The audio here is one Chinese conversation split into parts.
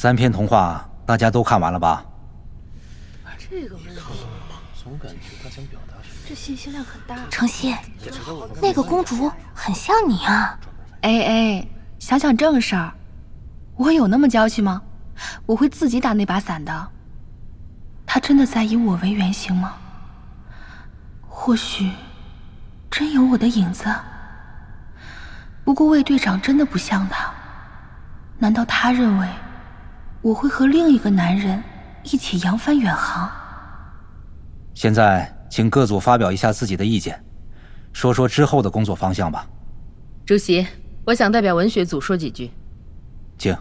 三篇童话大家都看完了吧？这个问题，总感觉他想表达什么。这信息量很大。程曦，那个公主很像你啊。哎哎，想想正事儿，我有那么娇气吗？我会自己打那把伞的。他真的在以我为原型吗？或许，真有我的影子。不过魏队长真的不像他，难道他认为我会和另一个男人一起扬帆远航？现在，请各组发表一下自己的意见，说说之后的工作方向吧。主席，我想代表文学组说几句。请。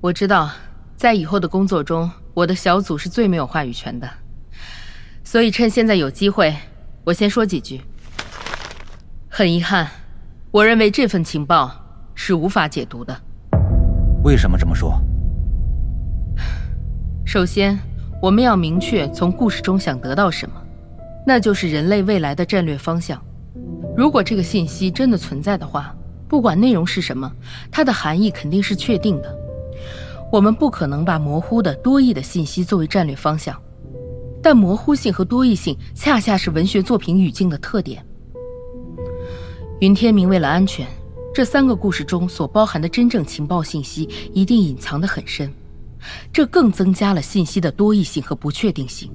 我知道，在以后的工作中，我的小组是最没有话语权的，所以趁现在有机会，我先说几句。很遗憾，我认为这份情报是无法解读的。为什么这么说？首先，我们要明确从故事中想得到什么，那就是人类未来的战略方向。如果这个信息真的存在的话，不管内容是什么，它的含义肯定是确定的。我们不可能把模糊的多义的信息作为战略方向，但模糊性和多义性恰恰是文学作品语境的特点。云天明为了安全，这三个故事中所包含的真正情报信息一定隐藏得很深，这更增加了信息的多义性和不确定性。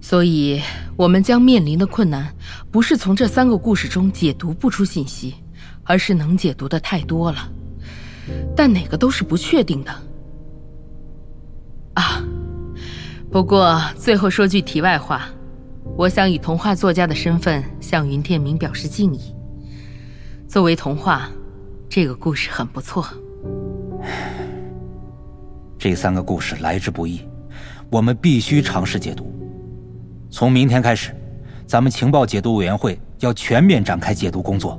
所以，我们将面临的困难，不是从这三个故事中解读不出信息，而是能解读的太多了。但哪个都是不确定的啊！不过最后说句题外话，我想以童话作家的身份向云天明表示敬意。作为童话，这个故事很不错。这三个故事来之不易，我们必须尝试解读。从明天开始，咱们情报解读委员会要全面展开解读工作。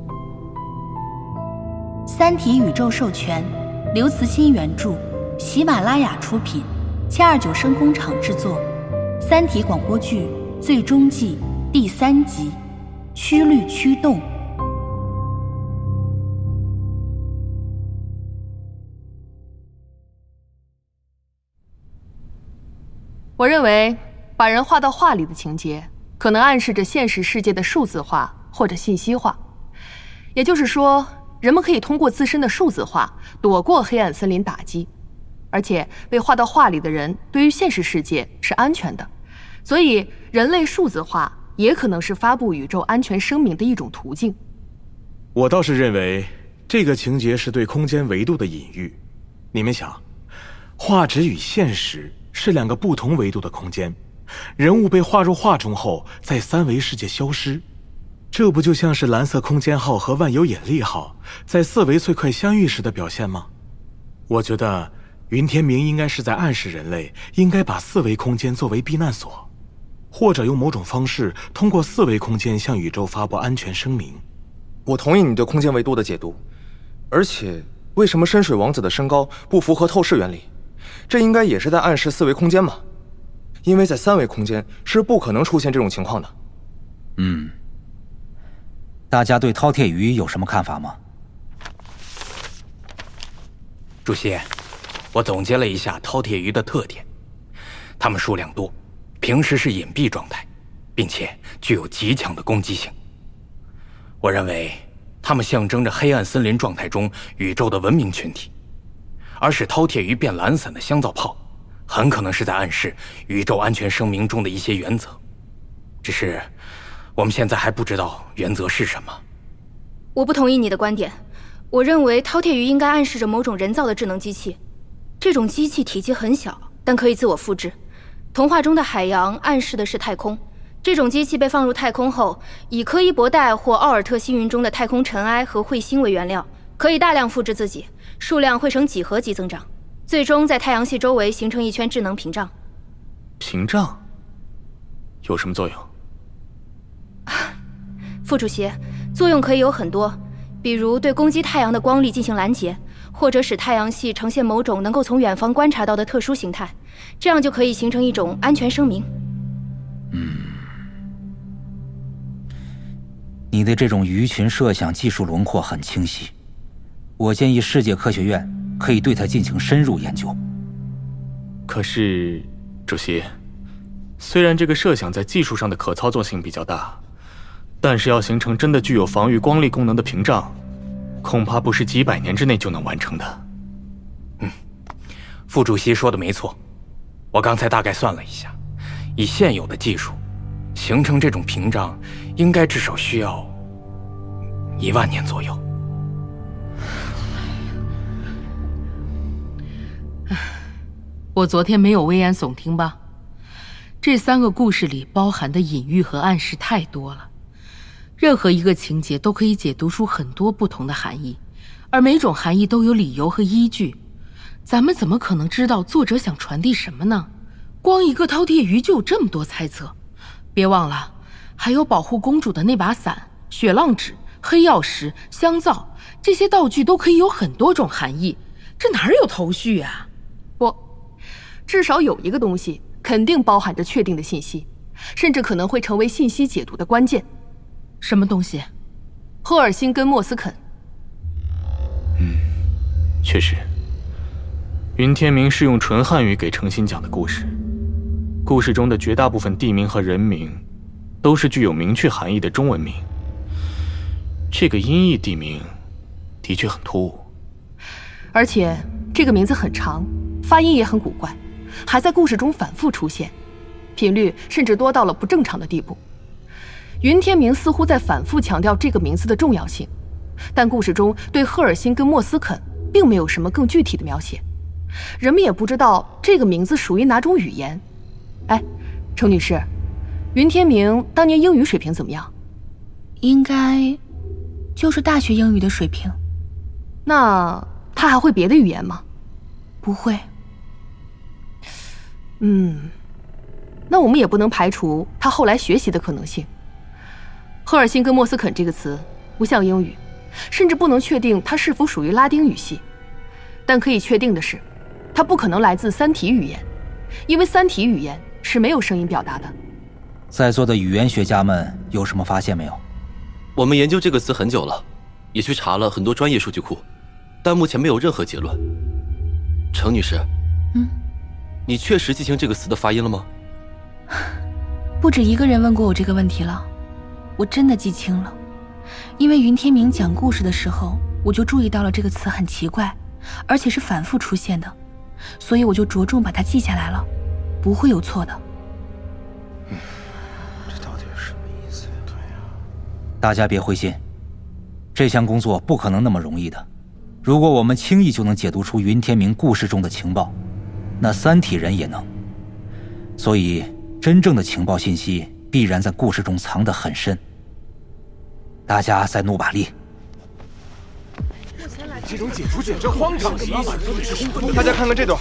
《三体》宇宙授权，刘慈欣原著，喜马拉雅出品，七二九声工厂制作，《三体》广播剧最终季第三集，曲率驱动。我认为，把人画到画里的情节，可能暗示着现实世界的数字化或者信息化，也就是说。人们可以通过自身的数字化躲过黑暗森林打击，而且被画到画里的人对于现实世界是安全的，所以人类数字化也可能是发布宇宙安全声明的一种途径。我倒是认为这个情节是对空间维度的隐喻。你们想，画纸与现实是两个不同维度的空间，人物被画入画中后，在三维世界消失。这不就像是蓝色空间号和万有引力号在四维碎块相遇时的表现吗？我觉得云天明应该是在暗示人类应该把四维空间作为避难所，或者用某种方式通过四维空间向宇宙发布安全声明。我同意你对空间维度的解读，而且为什么深水王子的身高不符合透视原理？这应该也是在暗示四维空间吧？因为在三维空间是不可能出现这种情况的。嗯。大家对饕餮鱼有什么看法吗？主席，我总结了一下饕餮鱼的特点：它们数量多，平时是隐蔽状态，并且具有极强的攻击性。我认为，它们象征着黑暗森林状态中宇宙的文明群体，而使饕餮鱼变懒散的香皂泡，很可能是在暗示宇宙安全声明中的一些原则。只是。我们现在还不知道原则是什么。我不同意你的观点。我认为饕餮鱼应该暗示着某种人造的智能机器，这种机器体积很小，但可以自我复制。童话中的海洋暗示的是太空，这种机器被放入太空后，以柯伊伯带或奥尔特星云中的太空尘埃和彗星为原料，可以大量复制自己，数量会呈几何级增长，最终在太阳系周围形成一圈智能屏障。屏障有什么作用？副主席，作用可以有很多，比如对攻击太阳的光力进行拦截，或者使太阳系呈现某种能够从远方观察到的特殊形态，这样就可以形成一种安全声明。嗯，你的这种鱼群设想技术轮廓很清晰，我建议世界科学院可以对它进行深入研究。可是，主席，虽然这个设想在技术上的可操作性比较大，但是要形成真的具有防御光力功能的屏障，恐怕不是几百年之内就能完成的。嗯，副主席说的没错，我刚才大概算了一下，以现有的技术，形成这种屏障，应该至少需要一万年左右。我昨天没有危言耸听吧？这三个故事里包含的隐喻和暗示太多了，任何一个情节都可以解读出很多不同的含义，而每种含义都有理由和依据。咱们怎么可能知道作者想传递什么呢？光一个饕餮鱼就有这么多猜测。别忘了，还有保护公主的那把伞、雪浪纸、黑曜石、香皂，这些道具都可以有很多种含义。这哪有头绪啊？不。至少有一个东西肯定包含着确定的信息，甚至可能会成为信息解读的关键。什么东西？赫尔辛跟莫斯肯。嗯，确实。云天明是用纯汉语给程心讲的故事，故事中的绝大部分地名和人名，都是具有明确含义的中文名。这个音译地名，的确很突兀。而且这个名字很长，发音也很古怪。还在故事中反复出现，频率甚至多到了不正常的地步。云天明似乎在反复强调这个名字的重要性，但故事中对赫尔辛跟莫斯肯并没有什么更具体的描写，人们也不知道这个名字属于哪种语言。哎，程女士，云天明当年英语水平怎么样？应该就是大学英语的水平。那他还会别的语言吗？不会。嗯，那我们也不能排除他后来学习的可能性。赫尔辛跟莫斯肯这个词不像英语，甚至不能确定它是否属于拉丁语系。但可以确定的是，它不可能来自三体语言，因为三体语言是没有声音表达的。在座的语言学家们有什么发现没有？我们研究这个词很久了，也去查了很多专业数据库，但目前没有任何结论。程女士，嗯。你确实记清这个词的发音了吗？不止一个人问过我这个问题了，我真的记清了。因为云天明讲故事的时候，我就注意到了这个词很奇怪，而且是反复出现的，所以我就着重把它记下来了，不会有错的。嗯，这到底是什么意思呀？对呀，大家别灰心，这项工作不可能那么容易的。如果我们轻易就能解读出云天明故事中的情报。那三体人也能，所以真正的情报信息必然在故事中藏得很深。大家再努把力。这种解除简直荒唐！大家看看这段，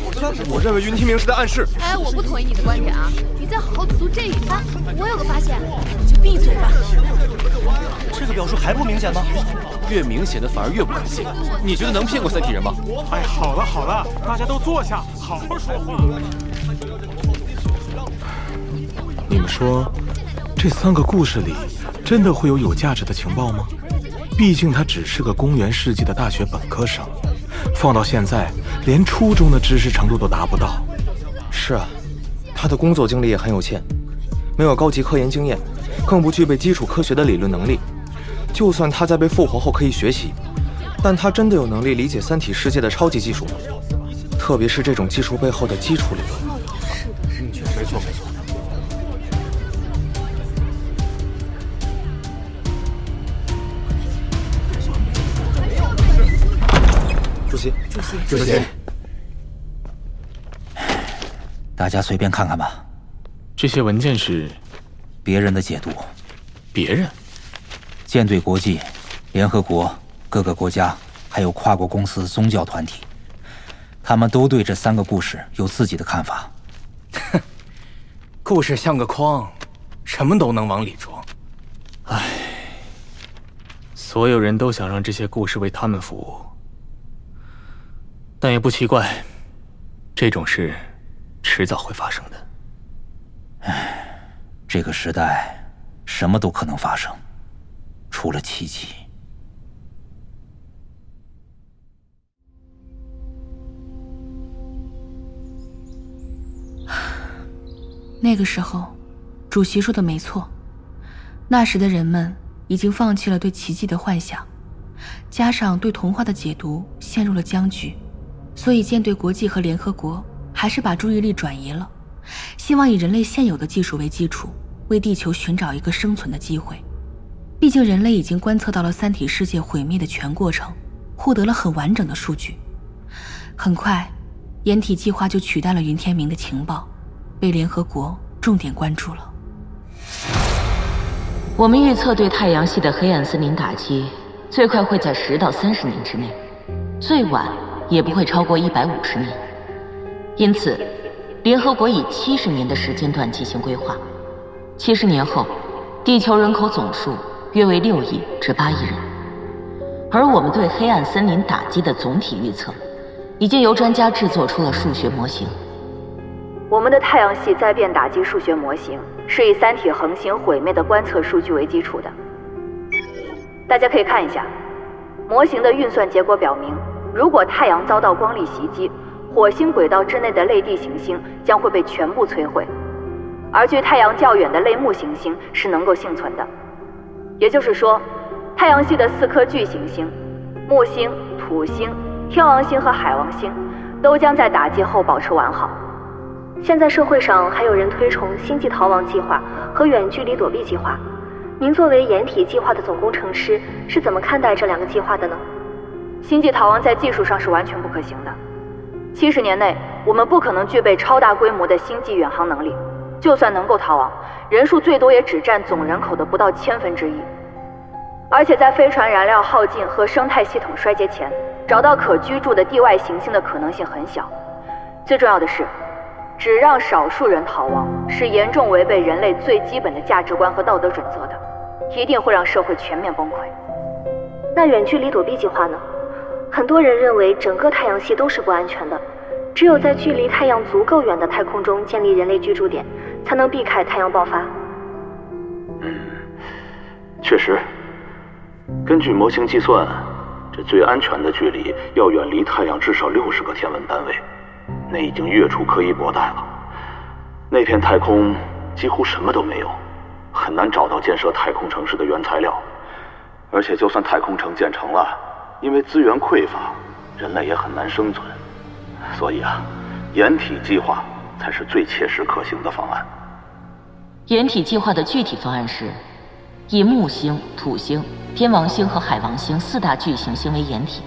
我认为云天明是在暗示。哎，我不同意你的观点啊！你再好好读读这一番。我有个发现，你就闭嘴吧。这个表述还不明显吗？越明显的反而越不可信。你觉得能骗过三体人吗？哎，好了好了，大家都坐下，好好说话。你们说，这三个故事里真的会有有价值的情报吗？毕竟他只是个公元世纪的大学本科生，放到现在，连初中的知识程度都达不到。是啊，他的工作经历也很有限，没有高级科研经验，更不具备基础科学的理论能力。就算他在被复活后可以学习，但他真的有能力理解三体世界的超级技术吗？特别是这种技术背后的基础理论。是的，没错没错。主席，主席，主席，大家随便看看吧。这些文件是别人的解读。别人？舰队国际、联合国、各个国家，还有跨国公司、宗教团体，他们都对这三个故事有自己的看法。哼，故事像个筐，什么都能往里装。唉，所有人都想让这些故事为他们服务。但也不奇怪，这种事迟早会发生的。唉，这个时代什么都可能发生，除了奇迹。那个时候主席说的没错那时的人们已经放弃了对奇迹的幻想加上对童话的解读陷入了僵局所以舰队国际和联合国还是把注意力转移了希望以人类现有的技术为基础为地球寻找一个生存的机会。毕竟人类已经观测到了三体世界毁灭的全过程，获得了很完整的数据。很快，掩体计划就取代了云天明的情报。被联合国重点关注了。我们预测对太阳系的黑暗森林打击，最快会在十到三十年之内，最晚也不会超过一百五十年。因此，联合国以七十年的时间段进行规划。七十年后，地球人口总数约为六亿至八亿人。而我们对黑暗森林打击的总体预测，已经由专家制作出了数学模型。我们的太阳系灾变打击数学模型是以三体恒星毁灭的观测数据为基础的。大家可以看一下，模型的运算结果表明，如果太阳遭到光力袭击，火星轨道之内的类地行星将会被全部摧毁，而距太阳较远的类木行星是能够幸存的。也就是说，太阳系的四颗巨行星——木星、土星、天王星和海王星，都将在打击后保持完好。现在社会上还有人推崇星际逃亡计划和远距离躲避计划，您作为掩体计划的总工程师是怎么看待这两个计划的呢？星际逃亡在技术上是完全不可行的。七十年内，我们不可能具备超大规模的星际远航能力，就算能够逃亡，人数最多也只占总人口的不到千分之一。而且在飞船燃料耗尽和生态系统衰竭前，找到可居住的地外行星的可能性很小。最重要的是。只让少数人逃亡，是严重违背人类最基本的价值观和道德准则的，一定会让社会全面崩溃。那远距离躲避计划呢？很多人认为整个太阳系都是不安全的，只有在距离太阳足够远的太空中建立人类居住点，才能避开太阳爆发。嗯，确实，根据模型计算，这最安全的距离要远离太阳至少六十个天文单位。那已经跃出可以博带了。那片太空几乎什么都没有，很难找到建设太空城市的原材料。而且，就算太空城建成了，因为资源匮乏，人类也很难生存。所以啊，掩体计划才是最切实可行的方案。掩体计划的具体方案是，以木星、土星、天王星和海王星四大巨行星为掩体，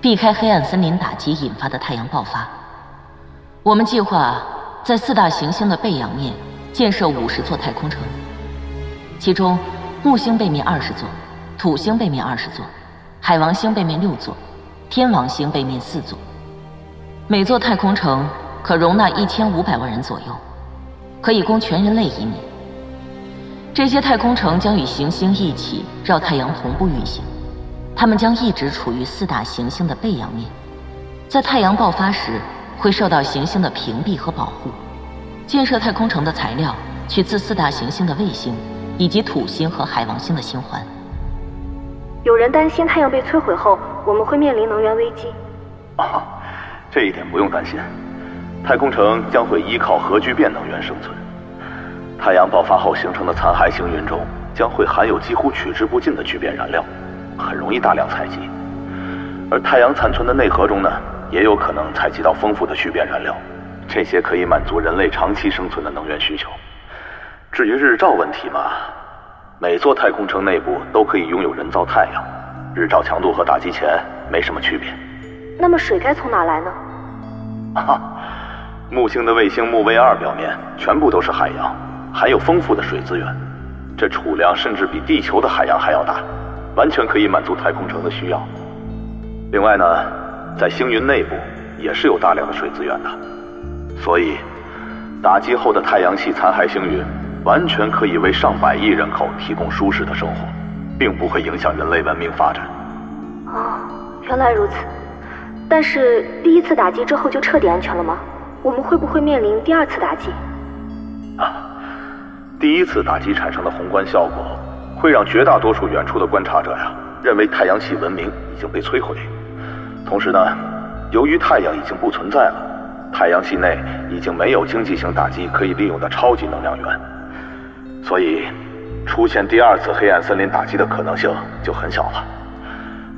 避开黑暗森林打击引发的太阳爆发。我们计划在四大行星的背阳面建设五十座太空城，其中木星背面二十座，土星背面二十座，海王星背面六座，天王星背面四座。每座太空城可容纳一千五百万人左右，可以供全人类移民。这些太空城将与行星一起绕太阳同步运行，它们将一直处于四大行星的背阳面，在太阳爆发时。会受到行星的屏蔽和保护。建设太空城的材料取自四大行星的卫星，以及土星和海王星的星环。有人担心太阳被摧毁后，我们会面临能源危机。啊，这一点不用担心。太空城将会依靠核聚变能源生存。太阳爆发后形成的残骸星云中，将会含有几乎取之不尽的聚变燃料，很容易大量采集。而太阳残存的内核中呢？也有可能采集到丰富的聚变燃料，这些可以满足人类长期生存的能源需求。至于日照问题嘛，每座太空城内部都可以拥有人造太阳，日照强度和打击前没什么区别。那么水该从哪来呢？哈，木星的卫星木卫二表面全部都是海洋，含有丰富的水资源，这储量甚至比地球的海洋还要大，完全可以满足太空城的需要。另外呢？在星云内部也是有大量的水资源的，所以打击后的太阳系残骸星云完全可以为上百亿人口提供舒适的生活，并不会影响人类文明发展。哦，原来如此。但是第一次打击之后就彻底安全了吗？我们会不会面临第二次打击？啊，第一次打击产生的宏观效果会让绝大多数远处的观察者呀认为太阳系文明已经被摧毁。同时呢，由于太阳已经不存在了，太阳系内已经没有经济型打击可以利用的超级能量源，所以出现第二次黑暗森林打击的可能性就很小了。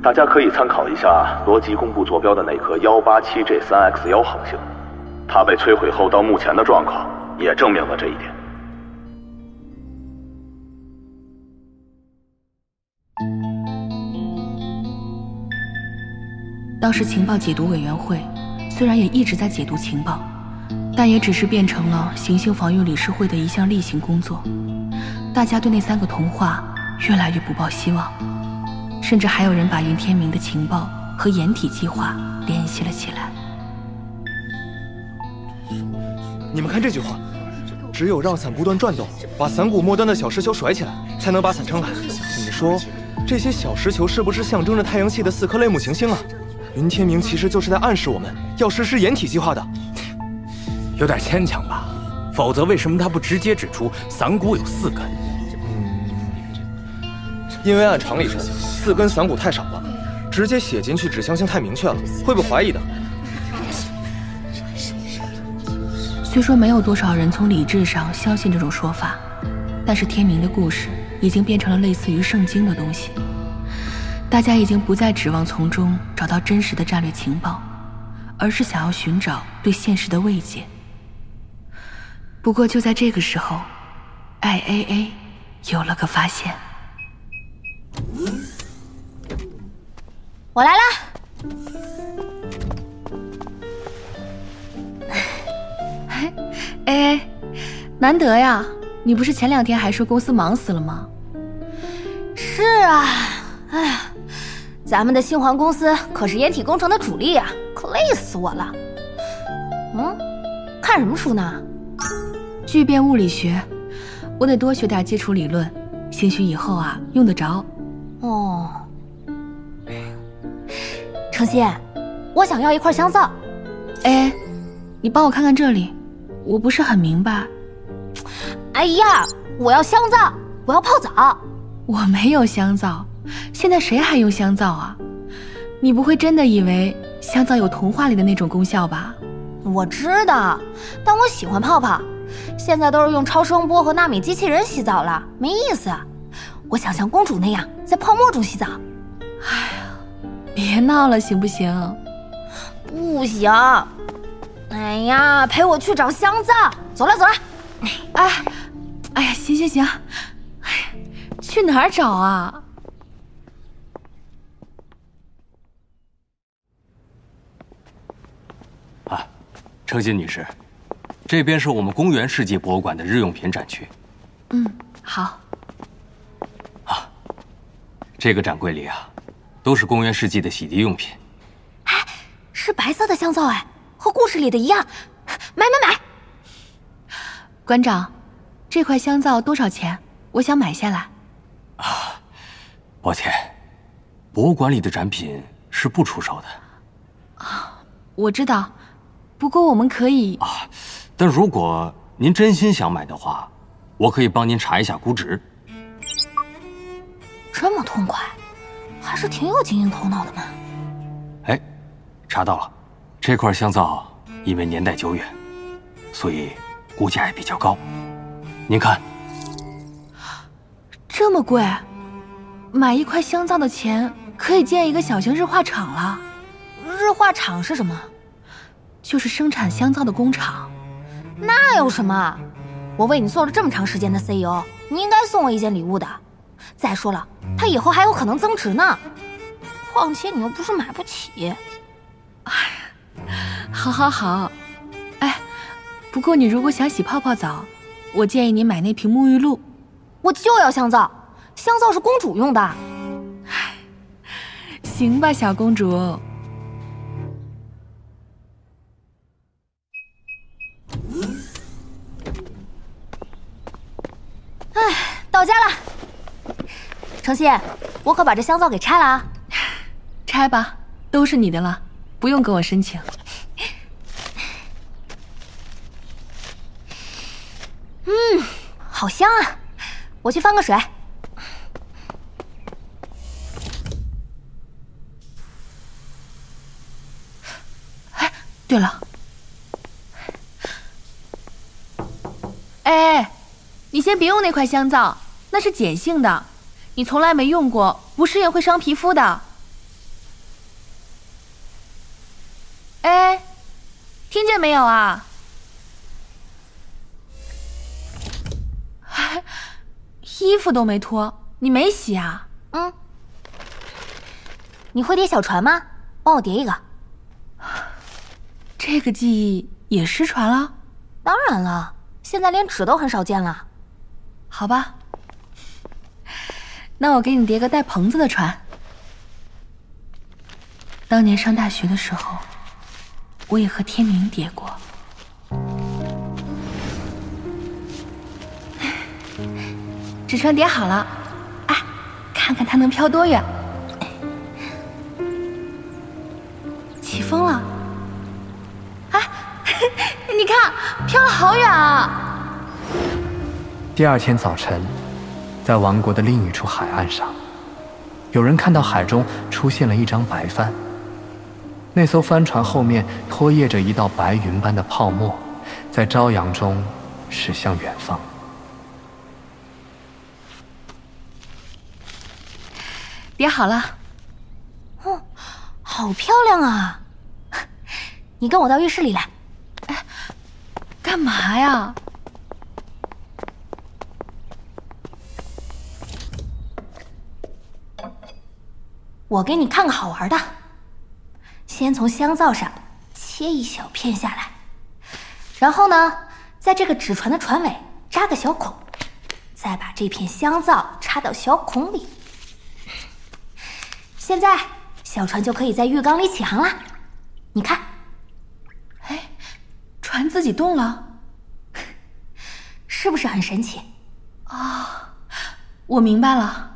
大家可以参考一下罗辑公布坐标的那颗幺八七 G 三 X 幺恒星，它被摧毁后到目前的状况也证明了这一点。当时情报解读委员会虽然也一直在解读情报，但也只是变成了行星防御理事会的一项例行工作。大家对那三个童话越来越不抱希望，甚至还有人把云天明的情报和掩体计划联系了起来。你们看这句话：只有让伞不断转动，把伞骨末端的小石球甩起来，才能把伞撑开。你说，这些小石球是不是象征着太阳系的四颗类木行星啊？云天明其实就是在暗示我们要实施掩体计划的，有点牵强吧？否则为什么他不直接指出伞骨有四根？因为按常理说，四根伞骨太少了，直接写进去指向性太明确了，会被怀疑的。虽说没有多少人从理智上相信这种说法，但是天明的故事已经变成了类似于圣经的东西。大家已经不再指望从中找到真实的战略情报，而是想要寻找对现实的慰藉。不过就在这个时候，IAA 有了个发现。我来啦！AA，难得呀！你不是前两天还说公司忙死了吗？是啊，哎呀。咱们的星环公司可是掩体工程的主力啊，可累死我了。嗯，看什么书呢？聚变物理学，我得多学点基础理论，兴许以后啊用得着。哦，程心，我想要一块香皂。哎，你帮我看看这里，我不是很明白。哎呀，我要香皂，我要泡澡。我没有香皂。现在谁还用香皂啊？你不会真的以为香皂有童话里的那种功效吧？我知道，但我喜欢泡泡。现在都是用超声波和纳米机器人洗澡了，没意思。我想像公主那样在泡沫中洗澡。哎呀，别闹了，行不行？不行。哎呀，陪我去找香皂。走了，走了。哎，哎呀，行行行。哎呀，去哪儿找啊？啊程心女士，这边是我们公园世纪博物馆的日用品展区。嗯，好。啊，这个展柜里啊，都是公园世纪的洗涤用品。哎，是白色的香皂哎，和故事里的一样。买买买！馆长，这块香皂多少钱？我想买下来。啊，抱歉，博物馆里的展品是不出售的。啊，我知道。不过我们可以啊，但如果您真心想买的话，我可以帮您查一下估值。这么痛快，还是挺有经营头脑的嘛。哎，查到了，这块香皂因为年代久远，所以估价也比较高。您看，这么贵，买一块香皂的钱可以建一个小型日化厂了。日化厂是什么？就是生产香皂的工厂，那有什么？我为你做了这么长时间的 CEO，你应该送我一件礼物的。再说了，它以后还有可能增值呢。况且你又不是买不起。哎，好，好，好。哎，不过你如果想洗泡泡澡，我建议你买那瓶沐浴露。我就要香皂，香皂是公主用的。哎，行吧，小公主。哎，到家了。程曦，我可把这香皂给拆了啊！拆吧，都是你的了，不用跟我申请。好香啊！我去放个水。哎，对了，哎，你先别用那块香皂，那是碱性的，你从来没用过，不适应会伤皮肤的。哎，听见没有啊？衣服都没脱，你没洗啊？嗯。你会叠小船吗？帮我叠一个。这个技艺也失传了？当然了，现在连纸都很少见了。好吧，那我给你叠个带棚子的船。当年上大学的时候，我也和天明叠过。纸船叠好了，哎，看看它能飘多远。起风了，哎，你看，飘了好远啊！第二天早晨，在王国的另一处海岸上，有人看到海中出现了一张白帆。那艘帆船后面拖曳着一道白云般的泡沫，在朝阳中驶向远方。叠好了，哦，好漂亮啊！你跟我到浴室里来。哎，干嘛呀？我给你看个好玩的。先从香皂上切一小片下来，然后呢，在这个纸船的船尾扎个小孔，再把这片香皂插到小孔里。现在小船就可以在浴缸里起航了！你看，哎，船自己动了，是不是很神奇？啊，我明白了。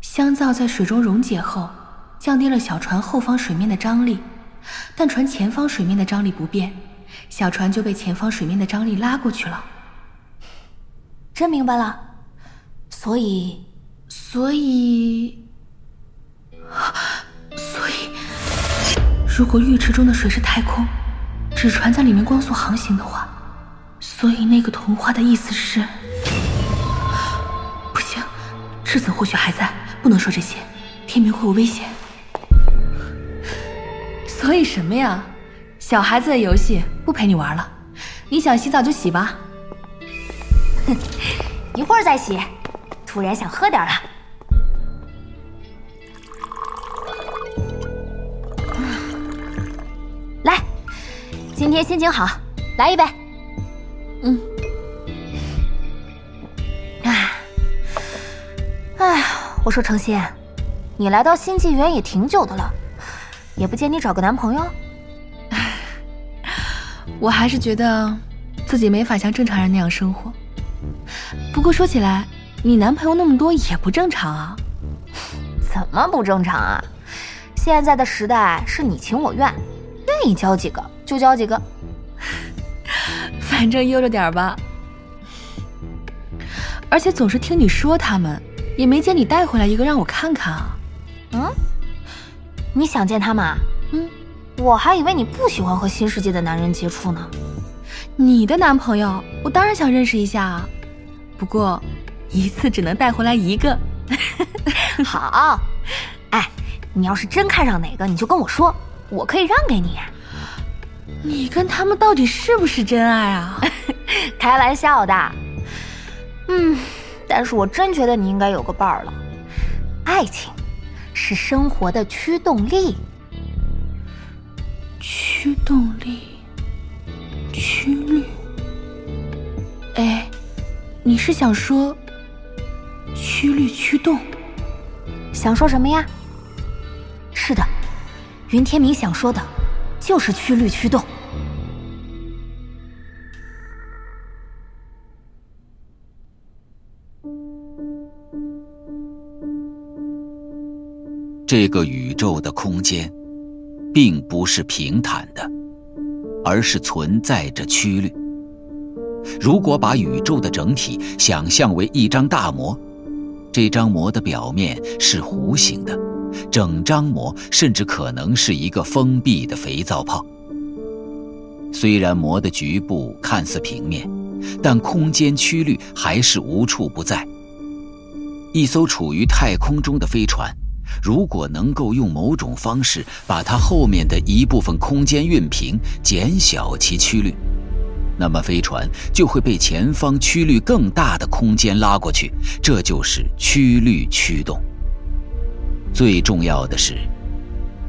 香皂在水中溶解后，降低了小船后方水面的张力，但船前方水面的张力不变，小船就被前方水面的张力拉过去了。真明白了，所以，所以。如果浴池中的水是太空，纸船在里面光速航行的话，所以那个童话的意思是……不行，智子或许还在，不能说这些，天明会有危险。所以什么呀？小孩子的游戏不陪你玩了，你想洗澡就洗吧。哼，一会儿再洗，突然想喝点了。今天心情好，来一杯。嗯。哎，哎，我说程心，你来到新纪元也挺久的了，也不见你找个男朋友。我还是觉得自己没法像正常人那样生活。不过说起来，你男朋友那么多也不正常啊。怎么不正常啊？现在的时代是你情我愿，愿意交几个。就交几个，反正悠着点吧。而且总是听你说他们，也没见你带回来一个让我看看啊。嗯，你想见他们啊？嗯，我还以为你不喜欢和新世界的男人接触呢。你的男朋友，我当然想认识一下啊。不过，一次只能带回来一个。好，哎，你要是真看上哪个，你就跟我说，我可以让给你。你跟他们到底是不是真爱啊？开玩笑的。嗯，但是我真觉得你应该有个伴儿了。爱情是生活的驱动力。驱动力，驱律。哎，你是想说驱率驱动？想说什么呀？是的，云天明想说的。就是驱律驱动。这个宇宙的空间，并不是平坦的，而是存在着曲率。如果把宇宙的整体想象为一张大膜，这张膜的表面是弧形的。整张膜甚至可能是一个封闭的肥皂泡。虽然膜的局部看似平面，但空间曲率还是无处不在。一艘处于太空中的飞船，如果能够用某种方式把它后面的一部分空间运平，减小其曲率，那么飞船就会被前方曲率更大的空间拉过去，这就是曲率驱动。最重要的是，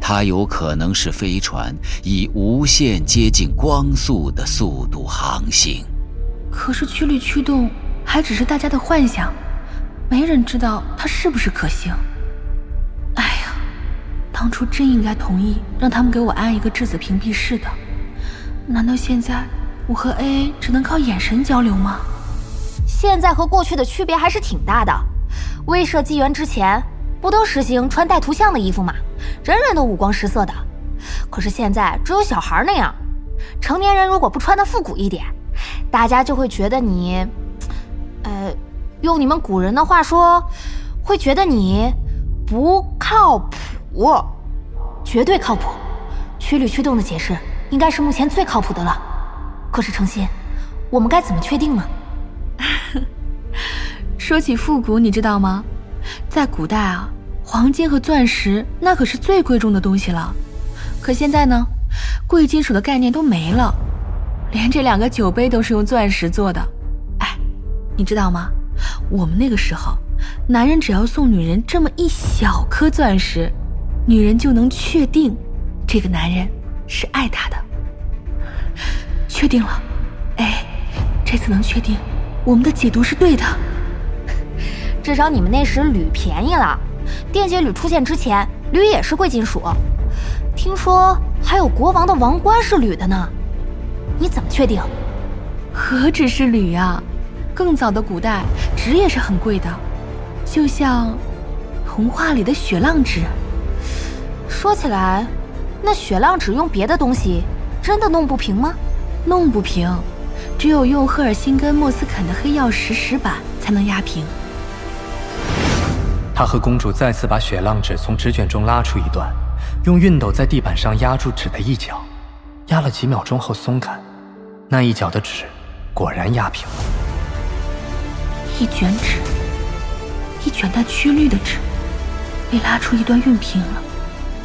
它有可能是飞船以无限接近光速的速度航行。可是曲率驱动还只是大家的幻想。没人知道它是不是可行。哎呀，当初真应该同意让他们给我安一个质子屏蔽室的。难道现在我和 A A 只能靠眼神交流吗？现在和过去的区别还是挺大的。威慑纪元之前不都实行穿带图像的衣服吗？人人都五光十色的。可是现在只有小孩那样。成年人如果不穿的复古一点，大家就会觉得你，呃。用你们古人的话说，会觉得你不靠谱，绝对靠谱。曲率驱动的解释应该是目前最靠谱的了。可是程心，我们该怎么确定呢？说起复古，你知道吗？在古代啊，黄金和钻石那可是最贵重的东西了。可现在呢，贵金属的概念都没了，连这两个酒杯都是用钻石做的。哎，你知道吗？我们那个时候，男人只要送女人这么一小颗钻石，女人就能确定这个男人是爱她的。确定了，哎，这次能确定我们的解读是对的。至少你们那时铝便宜了，电解铝出现之前，铝也是贵金属。听说还有国王的王冠是铝的呢，你怎么确定？何止是铝啊！更早的古代，纸也是很贵的，就像童话里的雪浪纸。说起来，那雪浪纸用别的东西真的弄不平吗？弄不平，只有用赫尔辛根莫斯肯的黑曜石石板才能压平。他和公主再次把雪浪纸从纸卷中拉出一段，用熨斗在地板上压住纸的一角，压了几秒钟后松开，那一角的纸果然压平了。一卷纸，一卷带曲率的纸，被拉出一段熨平了，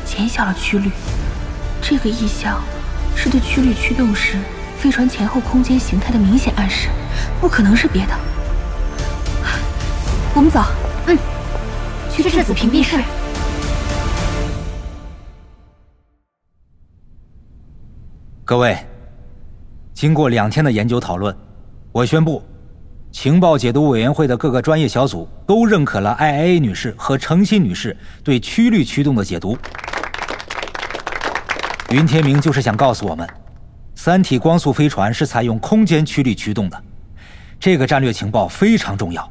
减小了曲率。这个意象是对曲率驱动时飞船前后空间形态的明显暗示，不可能是别的。我们走，嗯，去质子屏蔽室。各位，经过两天的研究讨论，我宣布。情报解读委员会的各个专业小组都认可了艾 A 女士和程心女士对曲率驱动的解读。云天明就是想告诉我们，三体光速飞船是采用空间曲率驱动的。这个战略情报非常重要，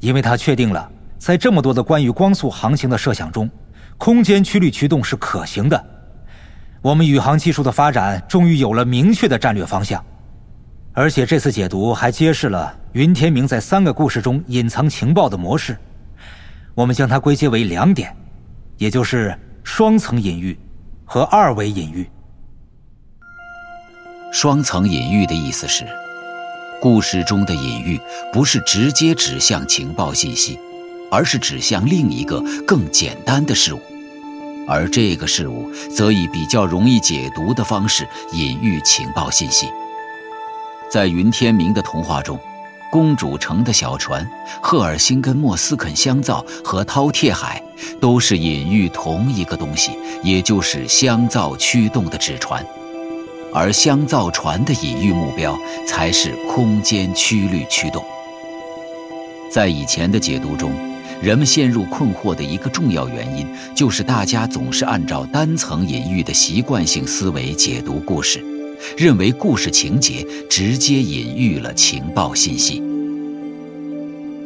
因为它确定了在这么多的关于光速航行的设想中，空间曲率驱动是可行的。我们宇航技术的发展终于有了明确的战略方向。而且这次解读还揭示了云天明在三个故事中隐藏情报的模式，我们将它归结为两点，也就是双层隐喻和二维隐喻。双层隐喻的意思是，故事中的隐喻不是直接指向情报信息，而是指向另一个更简单的事物，而这个事物则以比较容易解读的方式隐喻情报信息。在云天明的童话中，公主城的小船、赫尔辛根莫斯肯香皂和饕餮海，都是隐喻同一个东西，也就是香皂驱动的纸船。而香皂船的隐喻目标才是空间曲率驱动。在以前的解读中，人们陷入困惑的一个重要原因，就是大家总是按照单层隐喻的习惯性思维解读故事。认为故事情节直接隐喻了情报信息，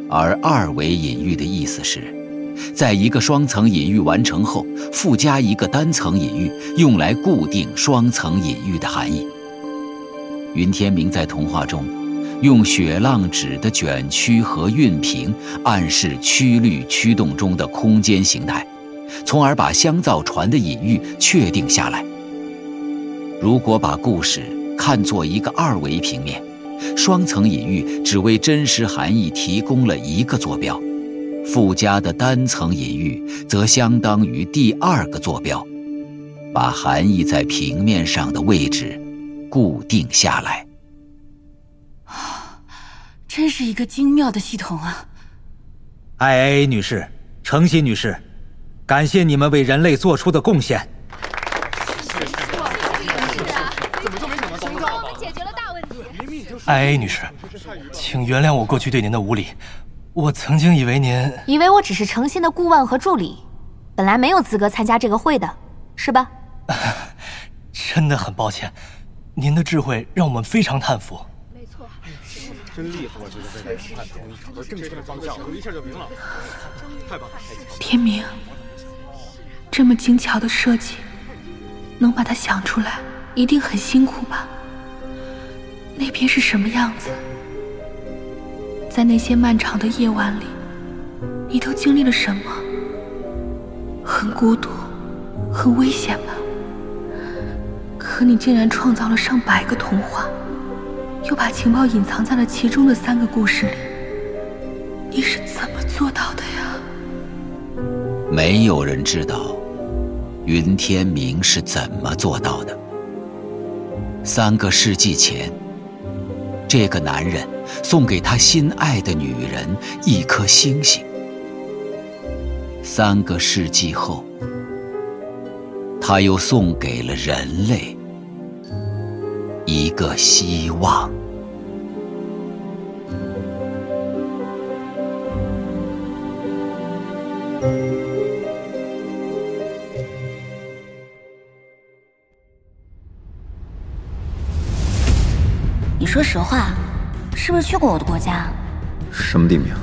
而二维隐喻的意思是，在一个双层隐喻完成后，附加一个单层隐喻，用来固定双层隐喻的含义。云天明在童话中，用雪浪纸的卷曲和熨平暗示曲率驱动中的空间形态，从而把香皂船的隐喻确定下来。如果把故事看作一个二维平面，双层隐喻只为真实含义提供了一个坐标，附加的单层隐喻则相当于第二个坐标，把含义在平面上的位置固定下来。真是一个精妙的系统啊！艾 A 女士、程心女士，感谢你们为人类做出的贡献。艾 A 女士，请原谅我过去对您的无礼。我曾经以为您以为我只是诚心的顾问和助理，本来没有资格参加这个会的，是吧？真的很抱歉，您的智慧让我们非常叹服。真厉害！我觉得未来判终于找到正确的方向，一下就明了。太棒了！天明，这么精巧的设计，能把它想出来，一定很辛苦吧？那边是什么样子？在那些漫长的夜晚里，你都经历了什么？很孤独，很危险吧？可你竟然创造了上百个童话，又把情报隐藏在了其中的三个故事里，你是怎么做到的呀？没有人知道云天明是怎么做到的。三个世纪前。这个男人送给他心爱的女人一颗星星。三个世纪后，他又送给了人类一个希望。你说实话，是不是去过我的国家？什么地名？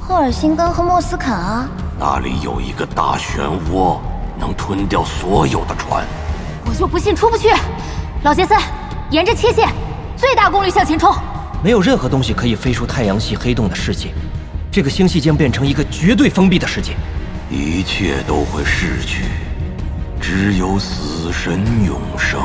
赫尔辛根和莫斯肯啊。那里有一个大漩涡，能吞掉所有的船。我就不信出不去。老杰森，沿着切线，最大功率向前冲。没有任何东西可以飞出太阳系黑洞的世界，这个星系将变成一个绝对封闭的世界。一切都会逝去，只有死神永生。